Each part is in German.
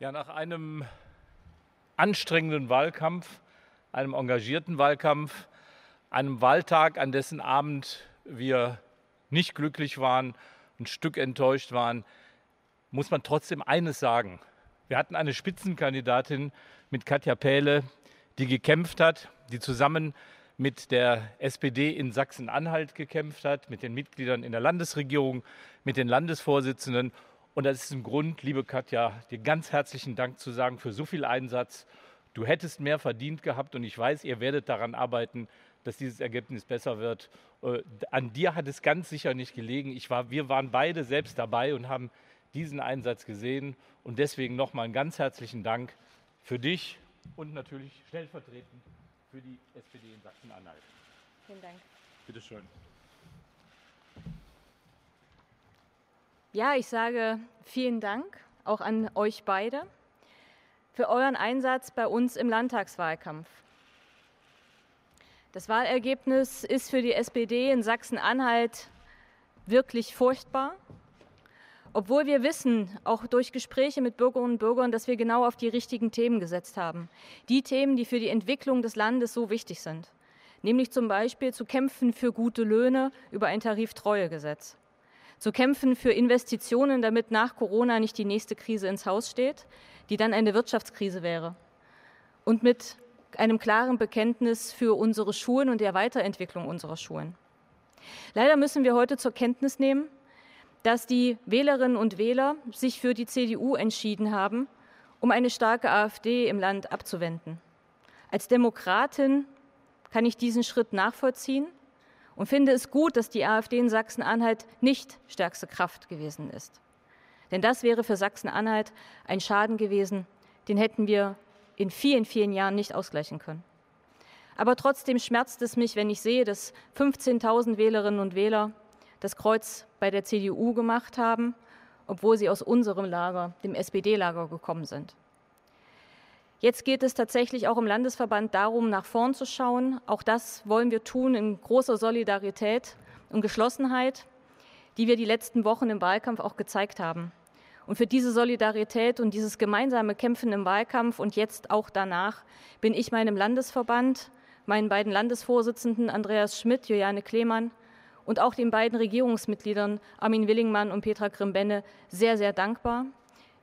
Ja, nach einem anstrengenden Wahlkampf, einem engagierten Wahlkampf, einem Wahltag, an dessen Abend wir nicht glücklich waren, ein Stück enttäuscht waren, muss man trotzdem eines sagen. Wir hatten eine Spitzenkandidatin mit Katja Pähle, die gekämpft hat, die zusammen mit der SPD in Sachsen-Anhalt gekämpft hat, mit den Mitgliedern in der Landesregierung, mit den Landesvorsitzenden und das ist ein Grund, liebe Katja, dir ganz herzlichen Dank zu sagen für so viel Einsatz. Du hättest mehr verdient gehabt und ich weiß, ihr werdet daran arbeiten, dass dieses Ergebnis besser wird. Äh, an dir hat es ganz sicher nicht gelegen. Ich war, wir waren beide selbst dabei und haben diesen Einsatz gesehen. Und deswegen nochmal einen ganz herzlichen Dank für dich und natürlich stellvertretend für die SPD in Sachsen-Anhalt. Vielen Dank. Bitte Ja, ich sage vielen Dank auch an euch beide für euren Einsatz bei uns im Landtagswahlkampf. Das Wahlergebnis ist für die SPD in Sachsen-Anhalt wirklich furchtbar, obwohl wir wissen, auch durch Gespräche mit Bürgerinnen und Bürgern, dass wir genau auf die richtigen Themen gesetzt haben. Die Themen, die für die Entwicklung des Landes so wichtig sind. Nämlich zum Beispiel zu kämpfen für gute Löhne über ein Tariftreuegesetz zu kämpfen für Investitionen, damit nach Corona nicht die nächste Krise ins Haus steht, die dann eine Wirtschaftskrise wäre. Und mit einem klaren Bekenntnis für unsere Schulen und der Weiterentwicklung unserer Schulen. Leider müssen wir heute zur Kenntnis nehmen, dass die Wählerinnen und Wähler sich für die CDU entschieden haben, um eine starke AfD im Land abzuwenden. Als Demokratin kann ich diesen Schritt nachvollziehen und finde es gut, dass die AfD in Sachsen-Anhalt nicht stärkste Kraft gewesen ist. Denn das wäre für Sachsen-Anhalt ein Schaden gewesen, den hätten wir in vielen, vielen Jahren nicht ausgleichen können. Aber trotzdem schmerzt es mich, wenn ich sehe, dass 15.000 Wählerinnen und Wähler das Kreuz bei der CDU gemacht haben, obwohl sie aus unserem Lager, dem SPD-Lager, gekommen sind. Jetzt geht es tatsächlich auch im Landesverband darum, nach vorn zu schauen. Auch das wollen wir tun in großer Solidarität und Geschlossenheit, die wir die letzten Wochen im Wahlkampf auch gezeigt haben. Und für diese Solidarität und dieses gemeinsame Kämpfen im Wahlkampf und jetzt auch danach bin ich meinem Landesverband, meinen beiden Landesvorsitzenden Andreas Schmidt, Juliane Klemann und auch den beiden Regierungsmitgliedern Armin Willingmann und Petra Grimbenne sehr, sehr dankbar.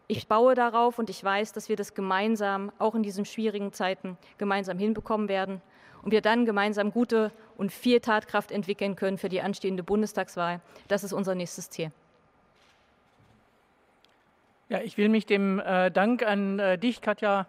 Ich baue darauf und ich weiß, dass wir das gemeinsam, auch in diesen schwierigen Zeiten, gemeinsam hinbekommen werden und wir dann gemeinsam gute und viel Tatkraft entwickeln können für die anstehende Bundestagswahl. Das ist unser nächstes Ziel. Ja, ich will mich dem äh, Dank an äh, dich, Katja,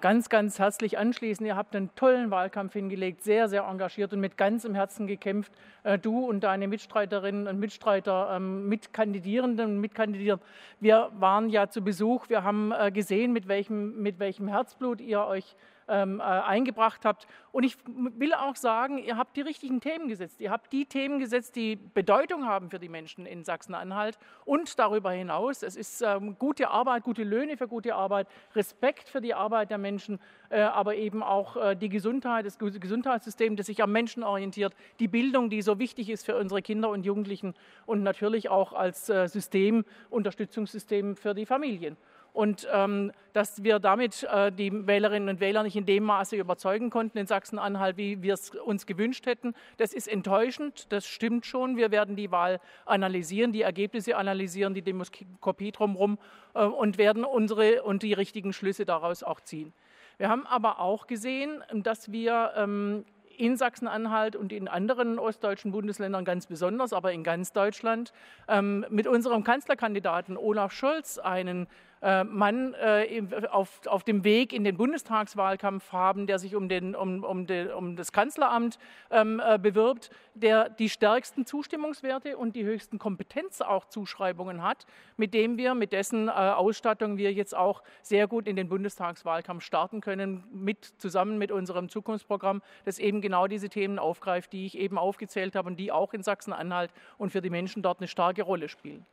ganz, ganz herzlich anschließen. Ihr habt einen tollen Wahlkampf hingelegt, sehr, sehr engagiert und mit ganzem Herzen gekämpft. Äh, du und deine Mitstreiterinnen und Mitstreiter, ähm, Mitkandidierenden und Mitkandidierenden. Wir waren ja zu Besuch. Wir haben äh, gesehen, mit welchem, mit welchem Herzblut ihr euch ähm, äh, eingebracht habt. Und ich will auch sagen, ihr habt die richtigen Themen gesetzt. Ihr habt die Themen gesetzt, die Bedeutung haben für die Menschen in Sachsen-Anhalt und darüber hinaus. Es ist ähm, gute Arbeit, gute Löhne für gute Arbeit, Respekt für die Arbeit der Menschen, äh, aber eben auch äh, die Gesundheit, das Gesundheitssystem, das sich am Menschen orientiert, die Bildung, die so wichtig ist für unsere Kinder und Jugendlichen und natürlich auch als äh, System, Unterstützungssystem für die Familien und ähm, dass wir damit äh, die Wählerinnen und Wähler nicht in dem Maße überzeugen konnten in Sachsen-Anhalt, wie wir es uns gewünscht hätten. Das ist enttäuschend, das stimmt schon. Wir werden die Wahl analysieren, die Ergebnisse analysieren, die Demoskopie drumherum äh, und werden unsere und die richtigen Schlüsse daraus auch ziehen. Wir haben aber auch gesehen, dass wir ähm, in Sachsen-Anhalt und in anderen ostdeutschen Bundesländern ganz besonders, aber in ganz Deutschland ähm, mit unserem Kanzlerkandidaten Olaf Scholz einen Mann äh, auf, auf dem Weg in den Bundestagswahlkampf haben, der sich um, den, um, um, de, um das Kanzleramt ähm, äh, bewirbt, der die stärksten Zustimmungswerte und die höchsten Kompetenz auch Zuschreibungen hat, mit dem wir, mit dessen äh, Ausstattung wir jetzt auch sehr gut in den Bundestagswahlkampf starten können, mit, zusammen mit unserem Zukunftsprogramm, das eben genau diese Themen aufgreift, die ich eben aufgezählt habe und die auch in Sachsen-Anhalt und für die Menschen dort eine starke Rolle spielen.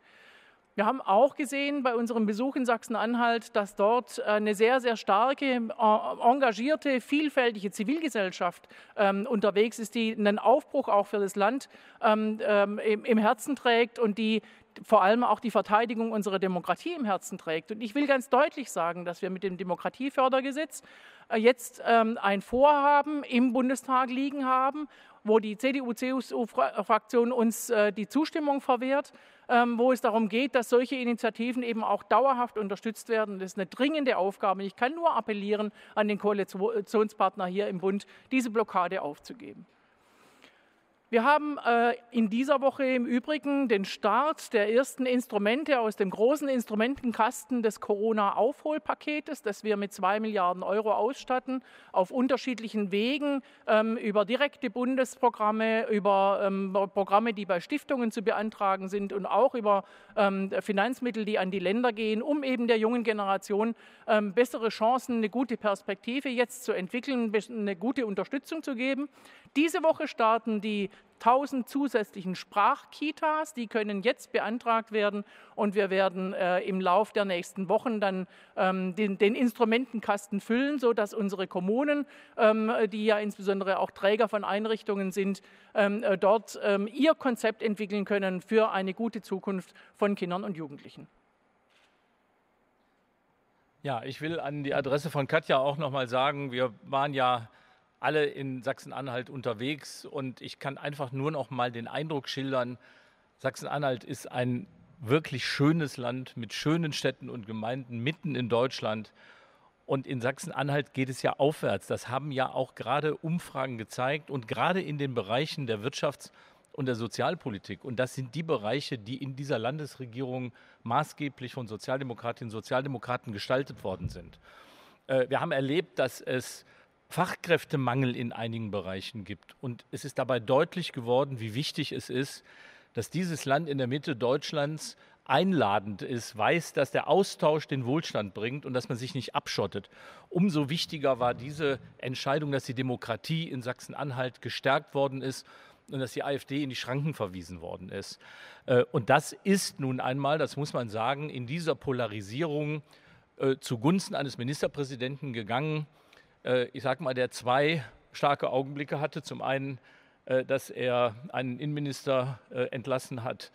Wir haben auch gesehen bei unserem Besuch in Sachsen-Anhalt, dass dort eine sehr, sehr starke, äh, engagierte, vielfältige Zivilgesellschaft ähm, unterwegs ist, die einen Aufbruch auch für das Land ähm, ähm, im Herzen trägt und die vor allem auch die Verteidigung unserer Demokratie im Herzen trägt. Und ich will ganz deutlich sagen, dass wir mit dem Demokratiefördergesetz äh, jetzt ein Vorhaben im Bundestag liegen haben, wo die CDU-CSU-Fraktion uns äh, die Zustimmung verwehrt, ähm, wo es darum geht, dass solche Initiativen eben auch dauerhaft unterstützt werden. Das ist eine dringende Aufgabe. Ich kann nur appellieren an den Koalitionspartner hier im Bund, diese Blockade aufzugeben. Wir haben äh, in dieser Woche im Übrigen den Start der ersten Instrumente aus dem großen Instrumentenkasten des Corona-Aufholpaketes, das wir mit zwei Milliarden Euro ausstatten, auf unterschiedlichen Wegen ähm, über direkte Bundesprogramme, über ähm, Programme, die bei Stiftungen zu beantragen sind und auch über ähm, Finanzmittel, die an die Länder gehen, um eben der jungen Generation ähm, bessere Chancen, eine gute Perspektive jetzt zu entwickeln, eine gute Unterstützung zu geben. Diese Woche starten die 1000 zusätzlichen Sprachkitas, die können jetzt beantragt werden und wir werden äh, im Lauf der nächsten Wochen dann ähm, den, den, Instrumentenkasten füllen, sodass unsere Kommunen, ähm, die ja insbesondere auch Träger von Einrichtungen sind, ähm, äh, dort ähm, ihr Konzept entwickeln können für eine gute Zukunft von Kindern und Jugendlichen. Ja, ich will an die Adresse von Katja auch noch mal sagen, wir waren ja alle in Sachsen-Anhalt unterwegs und ich kann einfach nur noch mal den Eindruck schildern, Sachsen-Anhalt ist ein wirklich schönes Land mit schönen Städten und Gemeinden mitten in Deutschland. Und in Sachsen-Anhalt geht es ja aufwärts. Das haben ja auch gerade Umfragen gezeigt und gerade in den Bereichen der Wirtschafts- und der Sozialpolitik. Und das sind die Bereiche, die in dieser Landesregierung maßgeblich von Sozialdemokratinnen und Sozialdemokraten gestaltet worden sind. Äh, wir haben erlebt, dass es Fachkräftemangel in einigen Bereichen gibt. Und es ist dabei deutlich geworden, wie wichtig es ist, dass dieses Land in der Mitte Deutschlands einladend ist, weiß, dass der Austausch den Wohlstand bringt und dass man sich nicht abschottet. Umso wichtiger war diese Entscheidung, dass die Demokratie in Sachsen-Anhalt gestärkt worden ist und dass die AfD in die Schranken verwiesen worden ist. Äh, und das ist nun einmal, das muss man sagen, in dieser Polarisierung äh, zugunsten eines Ministerpräsidenten gegangen, äh, ich sage mal, der zwei starke Augenblicke hatte. Zum einen, äh, dass er einen Innenminister äh, entlassen hat,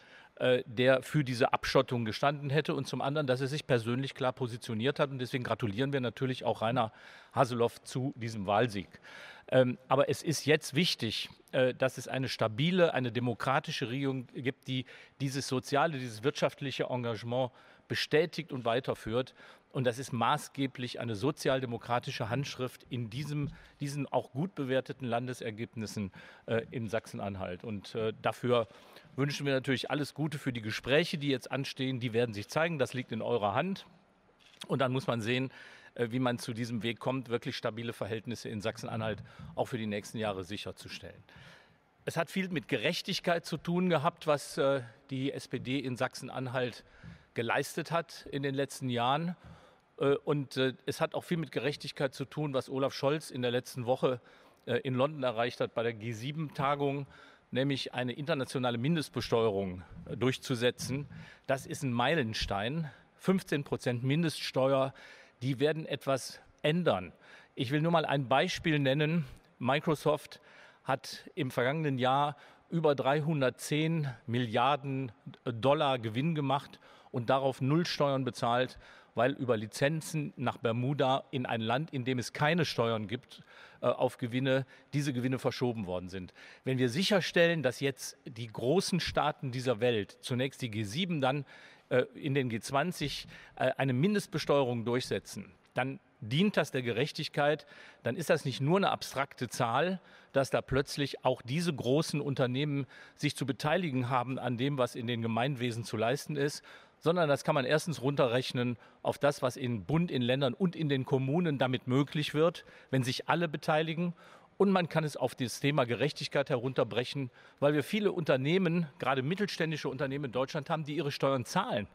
der für diese Abschottung gestanden hätte und zum anderen, dass er sich persönlich klar positioniert hat. Und deswegen gratulieren wir natürlich auch Rainer Haseloff zu diesem Wahlsieg. Ähm, aber es ist jetzt wichtig, dass es eine stabile, eine demokratische Regierung gibt, die dieses soziale, dieses wirtschaftliche Engagement bestätigt und weiterführt. Und das ist maßgeblich eine sozialdemokratische Handschrift in diesem, diesen auch gut bewerteten Landesergebnissen äh, in Sachsen-Anhalt. Und äh, dafür wünschen wir natürlich alles Gute für die Gespräche, die jetzt anstehen. Die werden sich zeigen. Das liegt in eurer Hand. Und dann muss man sehen, äh, wie man zu diesem Weg kommt, wirklich stabile Verhältnisse in Sachsen-Anhalt auch für die nächsten Jahre sicherzustellen. Es hat viel mit Gerechtigkeit zu tun gehabt, was äh, die SPD in Sachsen-Anhalt geleistet hat in den letzten Jahren. Äh, und äh, es hat auch viel mit Gerechtigkeit zu tun, was Olaf Scholz in der letzten Woche äh, in London erreicht hat bei der G7-Tagung, nämlich eine internationale Mindestbesteuerung durchzusetzen. Das ist ein Meilenstein. 15 Prozent Mindeststeuer, die werden etwas ändern. Ich will nur mal ein Beispiel nennen. Microsoft hat im vergangenen Jahr über 310 Milliarden Dollar Gewinn gemacht und darauf null Steuern bezahlt weil über Lizenzen nach Bermuda in ein Land, in dem es keine Steuern gibt, äh, auf Gewinne, diese Gewinne verschoben worden sind. Wenn wir sicherstellen, dass jetzt die großen Staaten dieser Welt, zunächst die G7, dann in den G20 äh, eine Mindestbesteuerung durchsetzen, dann dient das der Gerechtigkeit, dann ist das nicht nur eine abstrakte Zahl, dass da plötzlich auch diese großen Unternehmen sich zu beteiligen haben an dem, was in den Gemeinwesen zu leisten ist, sondern das kann man erstens runterrechnen auf das, was in Bund, in Ländern und in den Kommunen damit möglich wird, wenn sich alle beteiligen. Und man kann es auf das Thema Gerechtigkeit herunterbrechen, weil wir viele Unternehmen, gerade mittelständische Unternehmen in Deutschland haben, die ihre Steuern zahlen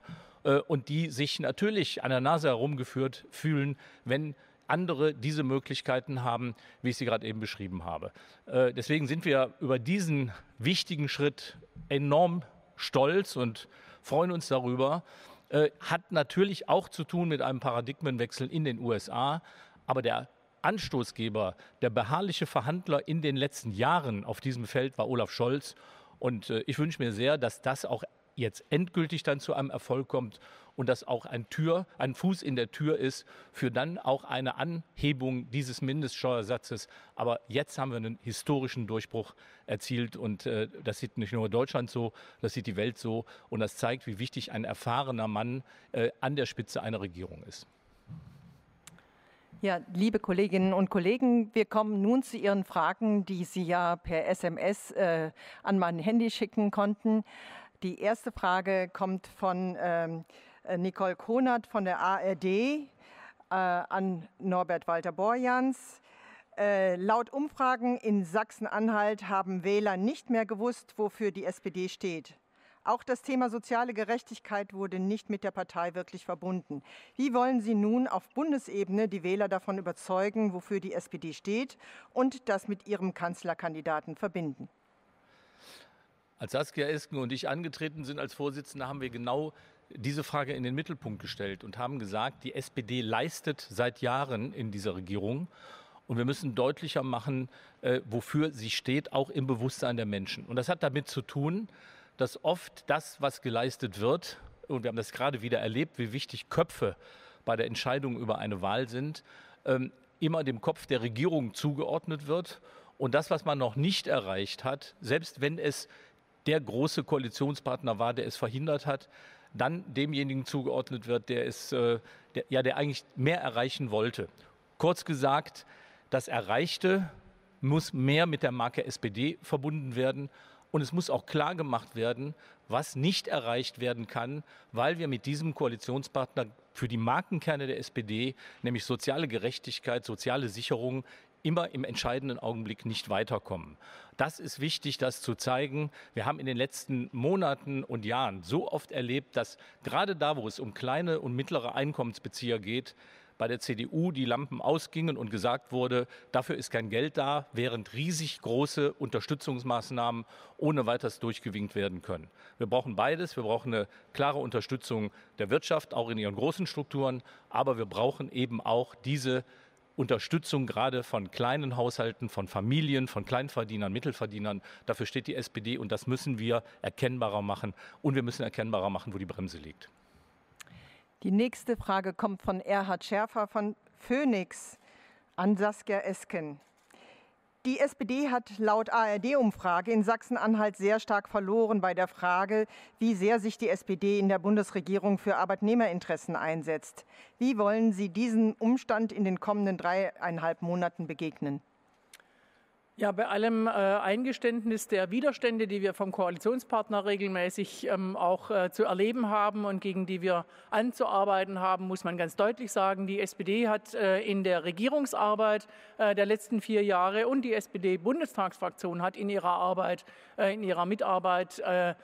äh, und die sich natürlich an der Nase herumgeführt fühlen, wenn andere diese Möglichkeiten haben, wie ich sie gerade eben beschrieben habe. Äh, deswegen sind wir über diesen wichtigen Schritt enorm stolz und freuen uns darüber. Äh, hat natürlich auch zu tun mit einem Paradigmenwechsel in den USA. Aber der Anstoßgeber, der beharrliche Verhandler in den letzten Jahren auf diesem Feld war Olaf Scholz. Und äh, ich wünsche mir sehr, dass das auch jetzt endgültig dann zu einem Erfolg kommt und dass auch ein Tür, ein Fuß in der Tür ist für dann auch eine Anhebung dieses Mindeststeuersatzes. Aber jetzt haben wir einen historischen Durchbruch erzielt und äh, das sieht nicht nur Deutschland so, das sieht die Welt so und das zeigt, wie wichtig ein erfahrener Mann äh, an der Spitze einer Regierung ist. Ja, liebe Kolleginnen und Kollegen, wir kommen nun zu Ihren Fragen, die Sie ja per SMS äh, an mein Handy schicken konnten. Die erste Frage kommt von ähm, äh, Nicole Konert von der ARD äh, an Norbert Walter Borjans. Äh, laut Umfragen in Sachsen-Anhalt haben Wähler nicht mehr gewusst, wofür die SPD steht. Auch das Thema soziale Gerechtigkeit wurde nicht mit der Partei wirklich verbunden. Wie wollen Sie nun auf Bundesebene die Wähler davon überzeugen, wofür die SPD steht und das mit Ihrem Kanzlerkandidaten verbinden? Als Saskia Esken und ich angetreten sind als Vorsitzende, haben wir genau diese Frage in den Mittelpunkt gestellt und haben gesagt, die SPD leistet seit Jahren in dieser Regierung und wir müssen deutlicher machen, äh, wofür sie steht, auch im Bewusstsein der Menschen. Und das hat damit zu tun, dass oft das, was geleistet wird, und wir haben das gerade wieder erlebt, wie wichtig Köpfe bei der Entscheidung über eine Wahl sind, ähm, immer dem Kopf der Regierung zugeordnet wird. Und das, was man noch nicht erreicht hat, selbst wenn es der große Koalitionspartner war, der es verhindert hat, dann demjenigen zugeordnet wird, der es, äh, der, ja, der eigentlich mehr erreichen wollte. Kurz gesagt, das Erreichte muss mehr mit der Marke SPD verbunden werden und es muss auch klar gemacht werden, was nicht erreicht werden kann, weil wir mit diesem Koalitionspartner für die Markenkerne der SPD, nämlich soziale Gerechtigkeit, soziale Sicherung, immer im entscheidenden Augenblick nicht weiterkommen. Das ist wichtig, das zu zeigen. Wir haben in den letzten Monaten und Jahren so oft erlebt, dass gerade da, wo es um kleine und mittlere Einkommensbezieher geht, bei der CDU die Lampen ausgingen und gesagt wurde, dafür ist kein Geld da, während riesig große Unterstützungsmaßnahmen ohne weiteres durchgewinkt werden können. Wir brauchen beides. Wir brauchen eine klare Unterstützung der Wirtschaft, auch in ihren großen Strukturen, aber wir brauchen eben auch diese Unterstützung gerade von kleinen Haushalten, von Familien, von Kleinverdienern, Mittelverdienern. Dafür steht die SPD und das müssen wir erkennbarer machen. Und wir müssen erkennbarer machen, wo die Bremse liegt. Die nächste Frage kommt von Erhard Schärfer von Phoenix an Saskia Esken. Die SPD hat laut ARD-Umfrage in Sachsen-Anhalt sehr stark verloren bei der Frage, wie sehr sich die SPD in der Bundesregierung für Arbeitnehmerinteressen einsetzt. Wie wollen Sie diesen Umstand in den kommenden dreieinhalb Monaten begegnen? Ja, bei allem äh, Eingeständnis der Widerstände, die wir vom Koalitionspartner regelmäßig ähm, auch äh, zu erleben haben und gegen die wir anzuarbeiten haben, muss man ganz deutlich sagen, die SPD hat äh, in der Regierungsarbeit äh, der letzten vier Jahre und die SPD-Bundestagsfraktion hat in ihrer Arbeit, äh, in ihrer Mitarbeit äh,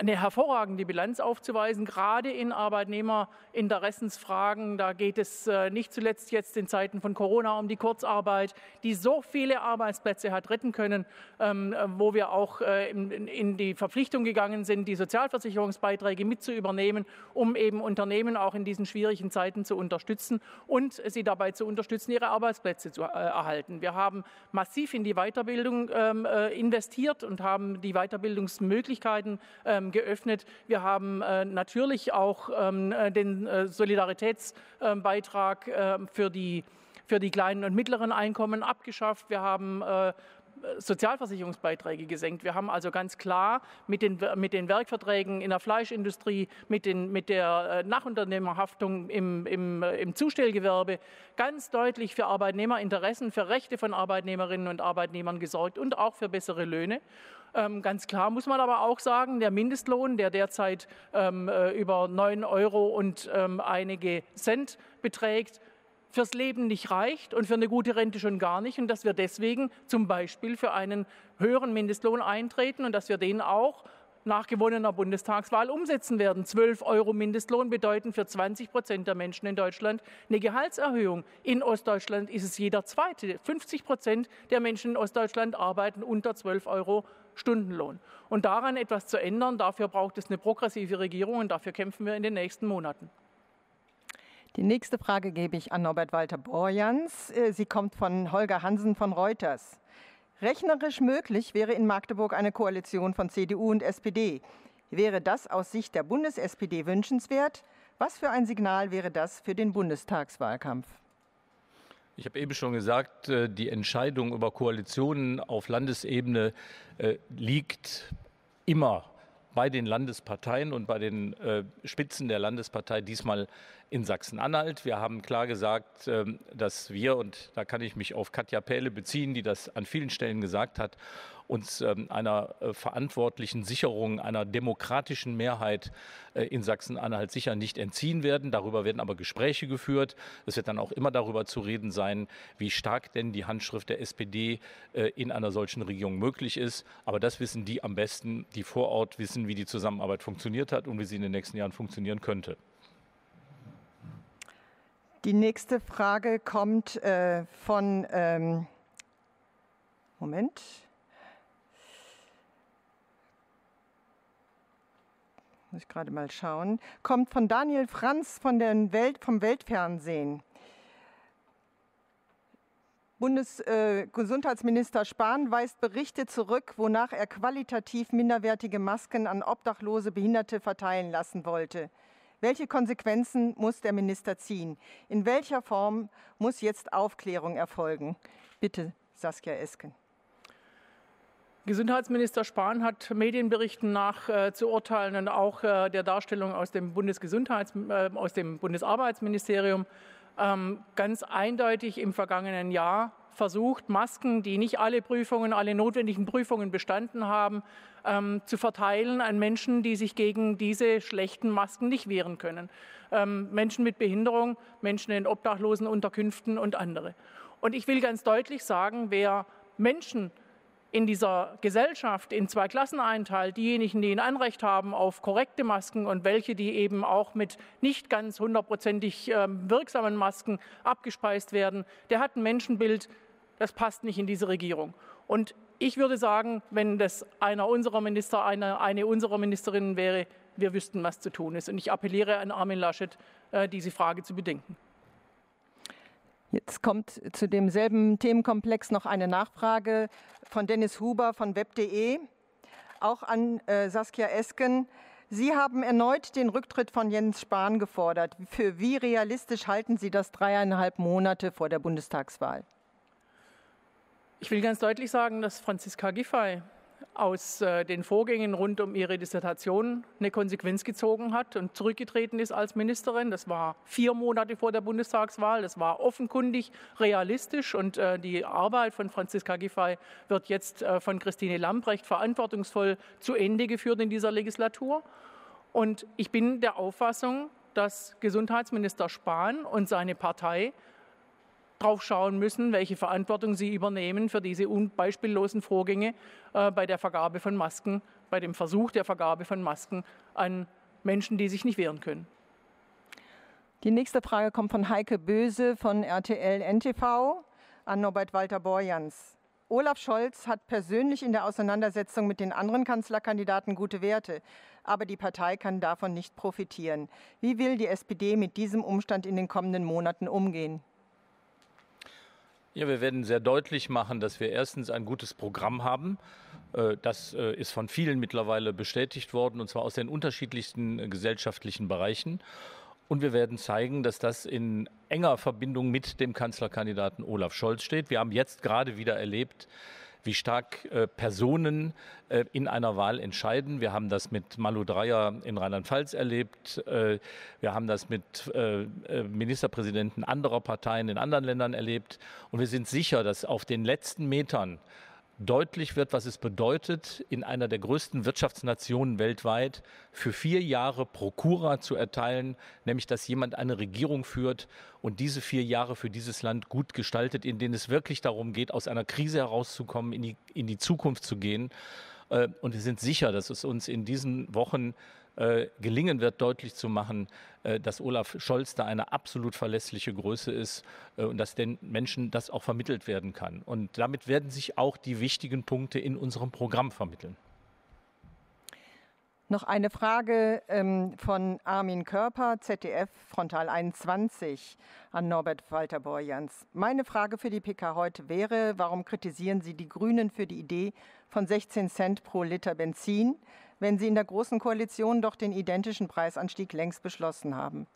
eine hervorragende Bilanz aufzuweisen, gerade in Arbeitnehmerinteressensfragen. Da geht es äh, nicht zuletzt jetzt in Zeiten von Corona um die Kurzarbeit, die so viele Arbeitsplätze hat retten können, ähm, wo wir auch äh, in die Verpflichtung gegangen sind, die Sozialversicherungsbeiträge mit zu übernehmen, um eben Unternehmen auch in diesen schwierigen Zeiten zu unterstützen und sie dabei zu unterstützen, ihre Arbeitsplätze zu äh, erhalten. Wir haben massiv in die Weiterbildung ähm, investiert und haben die Weiterbildungsmöglichkeiten ähm, geöffnet. Wir haben äh, natürlich auch ähm, äh, den äh, Solidaritätsbeitrag für die für die kleinen und mittleren Einkommen abgeschafft. Wir haben Sozialversicherungsbeiträge gesenkt. Wir haben also ganz klar mit den, mit den Werkverträgen in der Fleischindustrie, mit, den, mit der Nachunternehmerhaftung im, im, im Zustellgewerbe ganz deutlich für Arbeitnehmerinteressen, für Rechte von Arbeitnehmerinnen und Arbeitnehmern gesorgt und auch für bessere Löhne. Ähm, ganz klar muss man aber auch sagen, der Mindestlohn, der derzeit ähm, äh, über 9 Euro und ähm, einige Cent beträgt, fürs Leben nicht reicht und für eine gute Rente schon gar nicht und dass wir deswegen zum Beispiel für einen höheren Mindestlohn eintreten und dass wir den auch nach gewonnener Bundestagswahl umsetzen werden. 12 Euro Mindestlohn bedeuten für 20 Prozent der Menschen in Deutschland eine Gehaltserhöhung. In Ostdeutschland ist es jeder zweite. 50 Prozent der Menschen in Ostdeutschland arbeiten unter 12 Euro Stundenlohn. Und daran etwas zu ändern, dafür braucht es eine progressive Regierung und dafür kämpfen wir in den nächsten Monaten. Die nächste Frage gebe ich an Norbert Walter Borjans. Äh, sie kommt von Holger Hansen von Reuters. Rechnerisch möglich wäre in Magdeburg eine Koalition von CDU und SPD. Wäre das aus Sicht der Bundes-SPD wünschenswert? Was für ein Signal wäre das für den Bundestagswahlkampf? Ich habe eben schon gesagt, äh, die Entscheidung über Koalitionen auf Landesebene äh, liegt immer bei den Landesparteien und bei den Spitzen der Landespartei, diesmal in Sachsen-Anhalt. Wir haben klar gesagt, ähm, dass wir, und da kann ich mich auf Katja Pähle beziehen, die das an vielen Stellen gesagt hat, uns ähm, einer äh, verantwortlichen Sicherung einer demokratischen Mehrheit äh, in Sachsen-Anhalt sicher nicht entziehen werden. Darüber werden aber Gespräche geführt. Es wird dann auch immer darüber zu reden sein, wie stark denn die Handschrift der SPD äh, in einer solchen Regierung möglich ist. Aber das wissen die am besten, die vor Ort wissen, wie die Zusammenarbeit funktioniert hat und wie sie in den nächsten Jahren funktionieren könnte. Die nächste Frage kommt äh, von, ähm, Moment, muss ich gerade mal schauen, kommt von Daniel Franz von der Welt, vom Weltfernsehen. Bundesgesundheitsminister äh, Spahn weist Berichte zurück, wonach er qualitativ minderwertige Masken an obdachlose Behinderte verteilen lassen wollte. Welche Konsequenzen muss der Minister ziehen? In welcher Form muss jetzt Aufklärung erfolgen? Bitte, Saskia Esken. Gesundheitsminister Spahn hat Medienberichten nach äh, zu urteilen und auch äh, der Darstellung aus dem, Bundesgesundheits-, äh, aus dem Bundesarbeitsministerium ähm, ganz eindeutig im vergangenen Jahr versucht, Masken, die nicht alle Prüfungen, alle notwendigen Prüfungen bestanden haben, ähm, zu verteilen an Menschen, die sich gegen diese schlechten Masken nicht wehren können. Ähm, Menschen mit Behinderung, Menschen in obdachlosen Unterkünften und andere. Und ich will ganz deutlich sagen, wer Menschen in dieser Gesellschaft in zwei Klassen einteilt, diejenigen, die ein Anrecht haben auf korrekte Masken und welche, die eben auch mit nicht ganz hundertprozentig ähm, wirksamen Masken abgespeist werden, der hat ein Menschenbild, das passt nicht in diese Regierung. Und ich würde sagen, wenn das einer unserer Minister, eine, eine unserer Ministerinnen wäre, wir wüssten, was zu tun ist. Und ich appelliere an Armin Laschet, äh, diese Frage zu bedenken. Jetzt kommt zu demselben Themenkomplex noch eine Nachfrage von Dennis Huber von web.de, auch an äh, Saskia Esken. Sie haben erneut den Rücktritt von Jens Spahn gefordert. Für wie realistisch halten Sie das dreieinhalb Monate vor der Bundestagswahl? Ich will ganz deutlich sagen, dass Franziska Giffey aus äh, den Vorgängen rund um ihre Dissertation eine Konsequenz gezogen hat und zurückgetreten ist als Ministerin. Das war vier Monate vor der Bundestagswahl. Das war offenkundig realistisch und äh, die Arbeit von Franziska Giffey wird jetzt äh, von Christine Lamprecht verantwortungsvoll zu Ende geführt in dieser Legislatur. Und ich bin der Auffassung, dass Gesundheitsminister Spahn und seine Partei drauf schauen müssen, welche Verantwortung sie übernehmen für diese beispiellosen Vorgänge äh, bei der Vergabe von Masken, bei dem Versuch der Vergabe von Masken an Menschen, die sich nicht wehren können. Die nächste Frage kommt von Heike Böse von RTL NTV an Norbert Walter Borjans. Olaf Scholz hat persönlich in der Auseinandersetzung mit den anderen Kanzlerkandidaten gute Werte, aber die Partei kann davon nicht profitieren. Wie will die SPD mit diesem Umstand in den kommenden Monaten umgehen? Ja, wir werden sehr deutlich machen, dass wir erstens ein gutes Programm haben. Äh, das äh, ist von vielen mittlerweile bestätigt worden, und zwar aus den unterschiedlichsten äh, gesellschaftlichen Bereichen. Und wir werden zeigen, dass das in enger Verbindung mit dem Kanzlerkandidaten Olaf Scholz steht. Wir haben jetzt gerade wieder erlebt, wie stark äh, Personen äh, in einer Wahl entscheiden. Wir haben das mit Malu Dreyer in Rheinland-Pfalz erlebt. Äh, wir haben das mit äh, äh, Ministerpräsidenten anderer Parteien in anderen Ländern erlebt. Und wir sind sicher, dass auf den letzten Metern deutlich wird, was es bedeutet, in einer der größten Wirtschaftsnationen weltweit für vier Jahre Prokura zu erteilen, nämlich dass jemand eine Regierung führt und diese vier Jahre für dieses Land gut gestaltet, in denen es wirklich darum geht, aus einer Krise herauszukommen, in die, in die Zukunft zu gehen. Äh, und wir sind sicher, dass es uns in diesen Wochen äh, gelingen wird, deutlich zu machen, äh, dass Olaf Scholz da eine absolut verlässliche Größe ist äh, und dass den Menschen das auch vermittelt werden kann. Und damit werden sich auch die wichtigen Punkte in unserem Programm vermitteln. Noch eine Frage ähm, von Armin Körper, ZDF Frontal 21 an Norbert Walter Borjans. Meine Frage für die PK heute wäre, warum kritisieren Sie die Grünen für die Idee von 16 Cent pro Liter Benzin, wenn Sie in der Großen Koalition doch den identischen Preisanstieg längst beschlossen haben?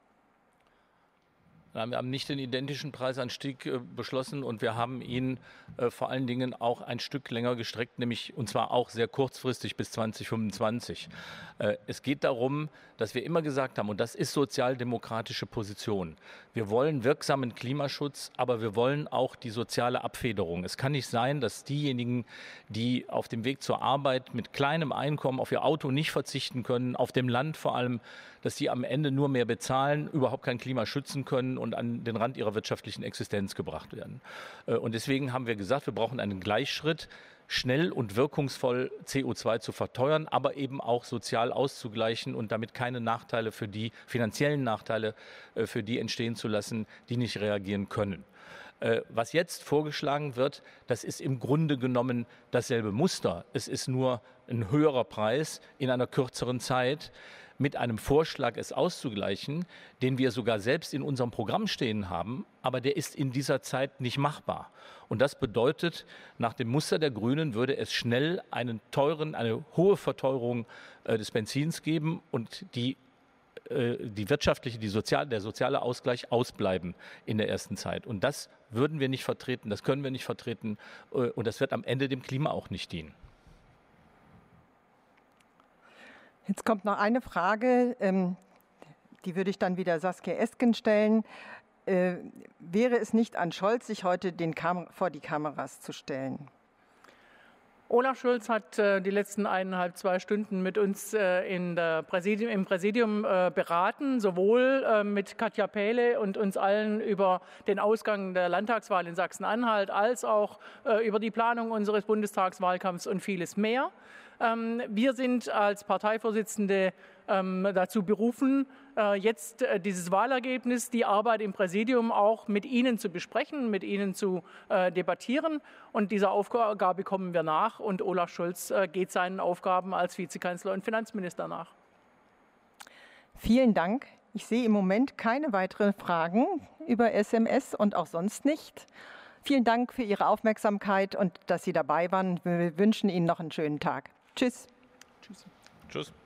Wir haben nicht den identischen Preisanstieg äh, beschlossen und wir haben ihn äh, vor allen Dingen auch ein Stück länger gestreckt, nämlich und zwar auch sehr kurzfristig bis 2025. Äh, es geht darum, dass wir immer gesagt haben, und das ist sozialdemokratische Position, wir wollen wirksamen Klimaschutz, aber wir wollen auch die soziale Abfederung. Es kann nicht sein, dass diejenigen, die auf dem Weg zur Arbeit mit kleinem Einkommen auf ihr Auto nicht verzichten können, auf dem Land vor allem, dass sie am Ende nur mehr bezahlen, überhaupt kein Klima schützen können und an den Rand ihrer wirtschaftlichen Existenz gebracht werden. Äh, und deswegen haben wir gesagt, wir brauchen einen Gleichschritt schnell und wirkungsvoll CO2 zu verteuern, aber eben auch sozial auszugleichen und damit keine Nachteile für die, finanziellen Nachteile äh, für die entstehen zu lassen, die nicht reagieren können. Äh, was jetzt vorgeschlagen wird, das ist im Grunde genommen dasselbe Muster. Es ist nur ein höherer Preis in einer kürzeren Zeit mit einem Vorschlag, es auszugleichen, den wir sogar selbst in unserem Programm stehen haben, aber der ist in dieser Zeit nicht machbar. Und das bedeutet, nach dem Muster der Grünen würde es schnell einen teuren, eine hohe Verteuerung äh, des Benzins geben und die äh, die wirtschaftliche, die sozial, der soziale Ausgleich ausbleiben in der ersten Zeit. Und das würden wir nicht vertreten, das können wir nicht vertreten äh, und das wird am Ende dem Klima auch nicht dienen. Jetzt kommt noch eine Frage, ähm, die würde ich dann wieder Saskia Esken stellen. Äh, wäre es nicht an Scholz, sich heute den Kam vor die Kameras zu stellen? Olaf Schulz hat äh, die letzten eineinhalb, zwei Stunden mit uns äh, Präsidium, im Präsidium äh, beraten, sowohl äh, mit Katja Pähle und uns allen über den Ausgang der Landtagswahl in Sachsen-Anhalt, als auch äh, über die Planung unseres Bundestagswahlkampfs und vieles mehr. Ähm, wir sind als Parteivorsitzende ähm, dazu berufen, jetzt äh, dieses Wahlergebnis, die Arbeit im Präsidium auch mit Ihnen zu besprechen, mit Ihnen zu äh, debattieren. Und dieser Aufgabe kommen wir nach. Und Olaf Scholz geht seinen Aufgaben als Vizekanzler und Finanzminister nach. Vielen Dank. Ich sehe im Moment keine weiteren Fragen über SMS und auch sonst nicht. Vielen Dank für Ihre Aufmerksamkeit und dass Sie dabei waren. Wir wünschen Ihnen noch einen schönen Tag. Tschüss. Tschüss. Tschüss.